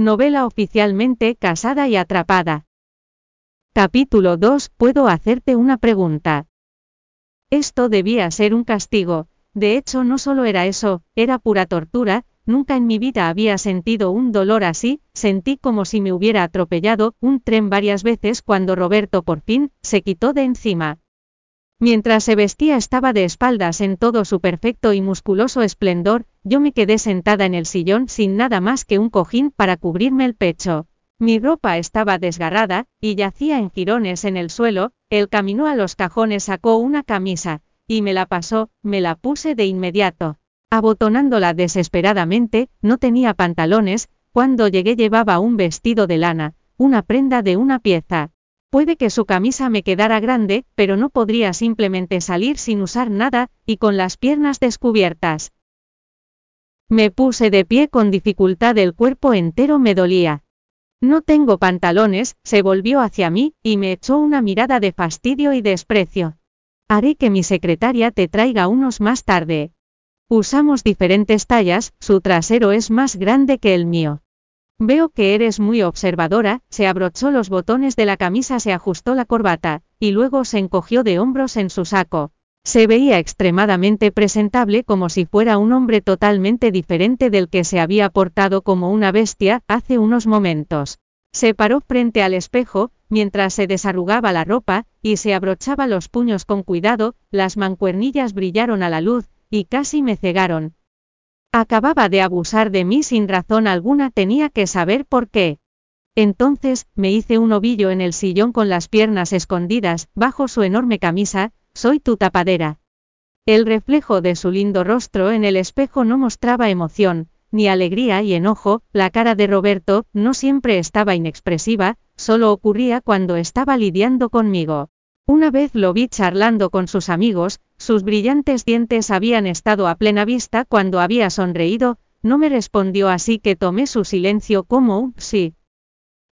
Novela oficialmente casada y atrapada. Capítulo 2. Puedo hacerte una pregunta. Esto debía ser un castigo. De hecho, no solo era eso, era pura tortura, nunca en mi vida había sentido un dolor así, sentí como si me hubiera atropellado un tren varias veces cuando Roberto por fin se quitó de encima. Mientras se vestía estaba de espaldas en todo su perfecto y musculoso esplendor, yo me quedé sentada en el sillón sin nada más que un cojín para cubrirme el pecho. Mi ropa estaba desgarrada, y yacía en jirones en el suelo, él caminó a los cajones, sacó una camisa, y me la pasó, me la puse de inmediato. Abotonándola desesperadamente, no tenía pantalones, cuando llegué llevaba un vestido de lana, una prenda de una pieza. Puede que su camisa me quedara grande, pero no podría simplemente salir sin usar nada, y con las piernas descubiertas. Me puse de pie con dificultad, el cuerpo entero me dolía. No tengo pantalones, se volvió hacia mí, y me echó una mirada de fastidio y desprecio. Haré que mi secretaria te traiga unos más tarde. Usamos diferentes tallas, su trasero es más grande que el mío. Veo que eres muy observadora, se abrochó los botones de la camisa, se ajustó la corbata, y luego se encogió de hombros en su saco. Se veía extremadamente presentable como si fuera un hombre totalmente diferente del que se había portado como una bestia hace unos momentos. Se paró frente al espejo, mientras se desarrugaba la ropa, y se abrochaba los puños con cuidado, las mancuernillas brillaron a la luz, y casi me cegaron, Acababa de abusar de mí sin razón alguna, tenía que saber por qué. Entonces, me hice un ovillo en el sillón con las piernas escondidas, bajo su enorme camisa, soy tu tapadera. El reflejo de su lindo rostro en el espejo no mostraba emoción, ni alegría y enojo, la cara de Roberto no siempre estaba inexpresiva, solo ocurría cuando estaba lidiando conmigo. Una vez lo vi charlando con sus amigos, sus brillantes dientes habían estado a plena vista cuando había sonreído, no me respondió así que tomé su silencio como un sí.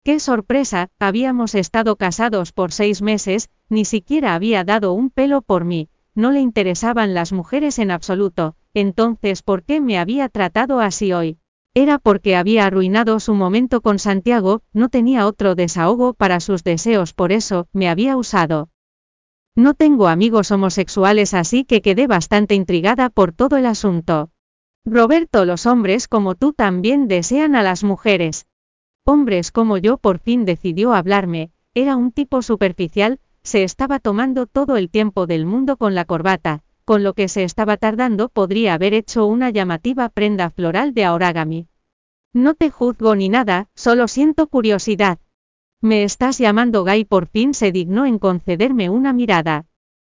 ¡Qué sorpresa! Habíamos estado casados por seis meses, ni siquiera había dado un pelo por mí, no le interesaban las mujeres en absoluto, entonces ¿por qué me había tratado así hoy? Era porque había arruinado su momento con Santiago, no tenía otro desahogo para sus deseos, por eso, me había usado. No tengo amigos homosexuales así que quedé bastante intrigada por todo el asunto. Roberto, los hombres como tú también desean a las mujeres. Hombres como yo por fin decidió hablarme, era un tipo superficial, se estaba tomando todo el tiempo del mundo con la corbata, con lo que se estaba tardando podría haber hecho una llamativa prenda floral de origami. No te juzgo ni nada, solo siento curiosidad. Me estás llamando gay por fin se dignó en concederme una mirada.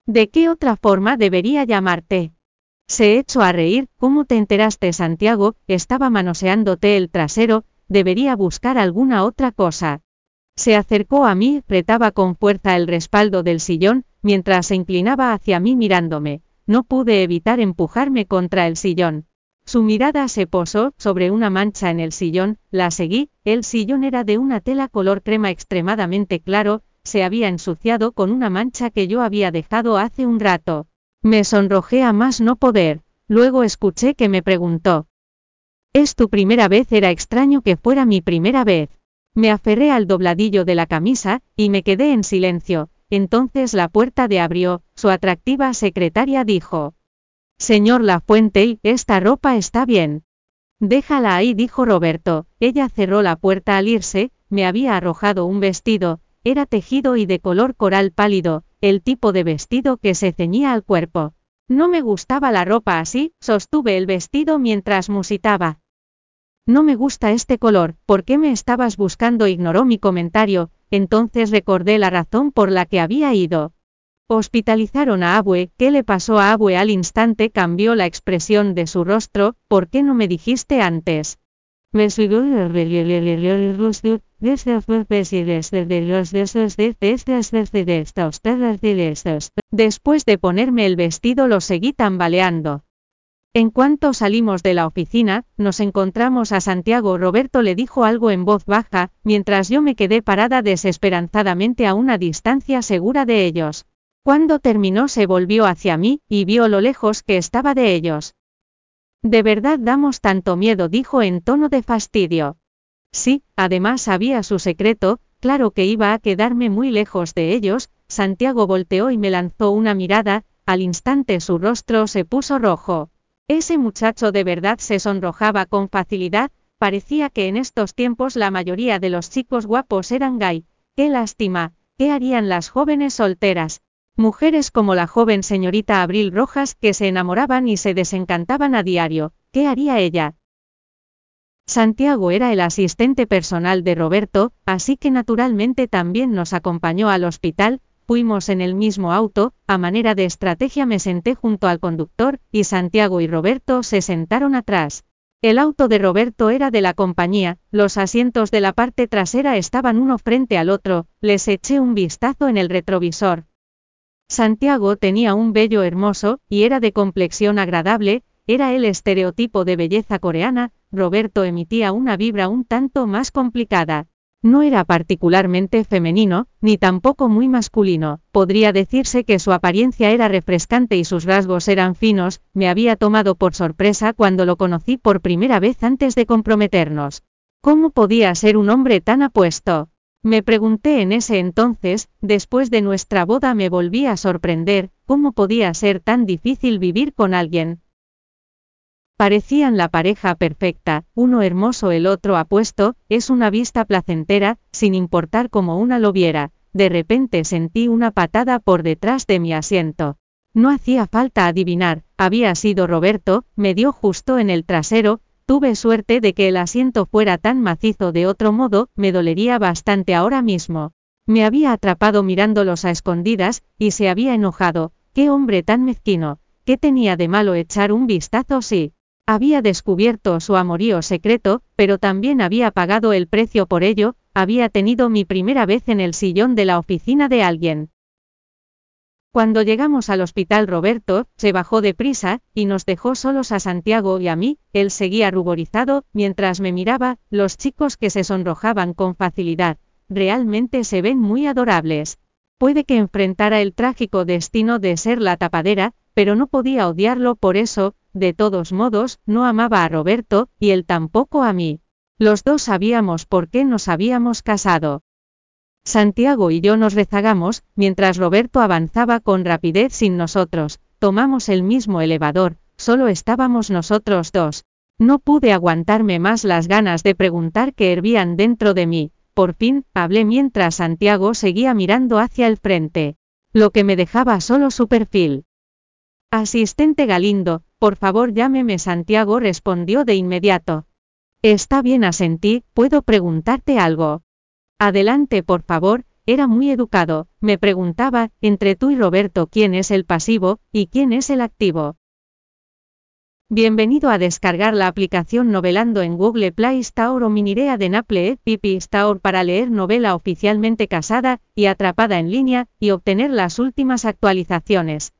¿De qué otra forma debería llamarte? Se echó a reír, ¿cómo te enteraste Santiago? Estaba manoseándote el trasero, debería buscar alguna otra cosa. Se acercó a mí, apretaba con fuerza el respaldo del sillón, mientras se inclinaba hacia mí mirándome. No pude evitar empujarme contra el sillón. Su mirada se posó sobre una mancha en el sillón, la seguí, el sillón era de una tela color crema extremadamente claro, se había ensuciado con una mancha que yo había dejado hace un rato. Me sonrojé a más no poder, luego escuché que me preguntó. ¿Es tu primera vez? Era extraño que fuera mi primera vez. Me aferré al dobladillo de la camisa, y me quedé en silencio, entonces la puerta de abrió, su atractiva secretaria dijo. Señor Lafuente, esta ropa está bien. Déjala ahí, dijo Roberto. Ella cerró la puerta al irse, me había arrojado un vestido, era tejido y de color coral pálido, el tipo de vestido que se ceñía al cuerpo. No me gustaba la ropa así, sostuve el vestido mientras musitaba. No me gusta este color, ¿por qué me estabas buscando? ignoró mi comentario, entonces recordé la razón por la que había ido. Hospitalizaron a Abue, ¿qué le pasó a Abue al instante? Cambió la expresión de su rostro, ¿por qué no me dijiste antes? Después de ponerme el vestido lo seguí tambaleando. En cuanto salimos de la oficina, nos encontramos a Santiago. Roberto le dijo algo en voz baja, mientras yo me quedé parada desesperanzadamente a una distancia segura de ellos. Cuando terminó se volvió hacia mí, y vio lo lejos que estaba de ellos. De verdad damos tanto miedo, dijo en tono de fastidio. Sí, además sabía su secreto, claro que iba a quedarme muy lejos de ellos, Santiago volteó y me lanzó una mirada, al instante su rostro se puso rojo. Ese muchacho de verdad se sonrojaba con facilidad, parecía que en estos tiempos la mayoría de los chicos guapos eran gay. Qué lástima, ¿qué harían las jóvenes solteras? Mujeres como la joven señorita Abril Rojas que se enamoraban y se desencantaban a diario, ¿qué haría ella? Santiago era el asistente personal de Roberto, así que naturalmente también nos acompañó al hospital, fuimos en el mismo auto, a manera de estrategia me senté junto al conductor, y Santiago y Roberto se sentaron atrás. El auto de Roberto era de la compañía, los asientos de la parte trasera estaban uno frente al otro, les eché un vistazo en el retrovisor, Santiago tenía un vello hermoso, y era de complexión agradable, era el estereotipo de belleza coreana, Roberto emitía una vibra un tanto más complicada. No era particularmente femenino, ni tampoco muy masculino, podría decirse que su apariencia era refrescante y sus rasgos eran finos, me había tomado por sorpresa cuando lo conocí por primera vez antes de comprometernos. ¿Cómo podía ser un hombre tan apuesto? Me pregunté en ese entonces, después de nuestra boda me volví a sorprender, cómo podía ser tan difícil vivir con alguien. Parecían la pareja perfecta, uno hermoso el otro apuesto, es una vista placentera, sin importar cómo una lo viera, de repente sentí una patada por detrás de mi asiento. No hacía falta adivinar, había sido Roberto, me dio justo en el trasero, Tuve suerte de que el asiento fuera tan macizo de otro modo, me dolería bastante ahora mismo. Me había atrapado mirándolos a escondidas, y se había enojado. Qué hombre tan mezquino. ¿Qué tenía de malo echar un vistazo sí? Había descubierto su amorío secreto, pero también había pagado el precio por ello, había tenido mi primera vez en el sillón de la oficina de alguien. Cuando llegamos al hospital Roberto, se bajó deprisa, y nos dejó solos a Santiago y a mí, él seguía ruborizado, mientras me miraba, los chicos que se sonrojaban con facilidad, realmente se ven muy adorables. Puede que enfrentara el trágico destino de ser la tapadera, pero no podía odiarlo por eso, de todos modos, no amaba a Roberto, y él tampoco a mí. Los dos sabíamos por qué nos habíamos casado. Santiago y yo nos rezagamos, mientras Roberto avanzaba con rapidez sin nosotros, tomamos el mismo elevador, solo estábamos nosotros dos. No pude aguantarme más las ganas de preguntar que hervían dentro de mí, por fin, hablé mientras Santiago seguía mirando hacia el frente, lo que me dejaba solo su perfil. Asistente Galindo, por favor llámeme Santiago respondió de inmediato. Está bien asentí, ¿puedo preguntarte algo? Adelante, por favor, era muy educado, me preguntaba, entre tú y Roberto quién es el pasivo, y quién es el activo. Bienvenido a descargar la aplicación Novelando en Google Play Store o Minirea de Naple Pipi Store para leer novela oficialmente casada y atrapada en línea, y obtener las últimas actualizaciones.